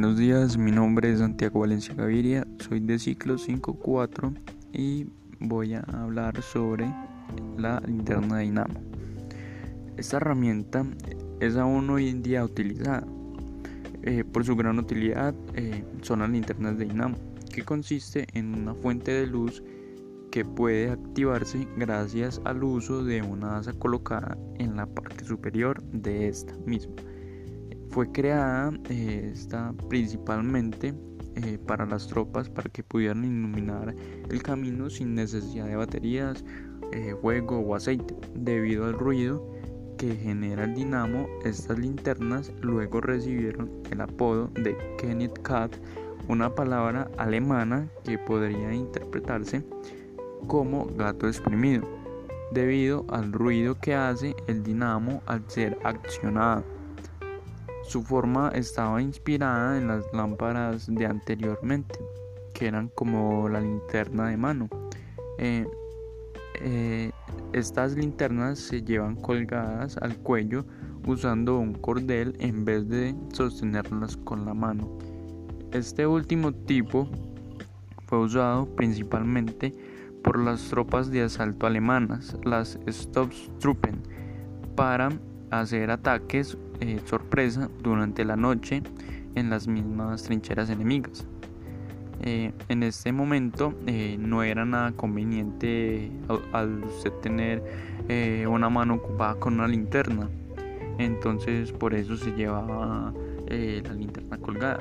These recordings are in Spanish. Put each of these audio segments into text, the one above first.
Buenos días, mi nombre es Santiago Valencia Gaviria, soy de ciclo 5.4 y voy a hablar sobre la linterna Dinamo. Esta herramienta es aún hoy en día utilizada. Eh, por su gran utilidad eh, son las linternas de Dinamo, que consiste en una fuente de luz que puede activarse gracias al uso de una asa colocada en la parte superior de esta misma. Fue creada eh, esta principalmente eh, para las tropas para que pudieran iluminar el camino sin necesidad de baterías, eh, fuego o aceite. Debido al ruido que genera el dinamo, estas linternas luego recibieron el apodo de Kenneth Cat, una palabra alemana que podría interpretarse como gato exprimido, debido al ruido que hace el dinamo al ser accionado. Su forma estaba inspirada en las lámparas de anteriormente, que eran como la linterna de mano. Eh, eh, estas linternas se llevan colgadas al cuello usando un cordel en vez de sostenerlas con la mano. Este último tipo fue usado principalmente por las tropas de asalto alemanas, las Sturmtruppen, para hacer ataques eh, sorpresa durante la noche en las mismas trincheras enemigas. Eh, en este momento eh, no era nada conveniente al, usted tener una mano ocupada con una linterna, entonces por eso se llevaba la linterna colgada.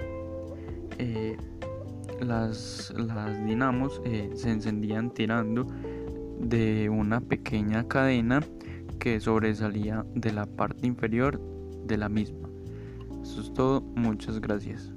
las, las dinamos se encendían tirando de una pequeña cadena que sobresalía de la parte inferior de la misma. Eso es todo, muchas gracias.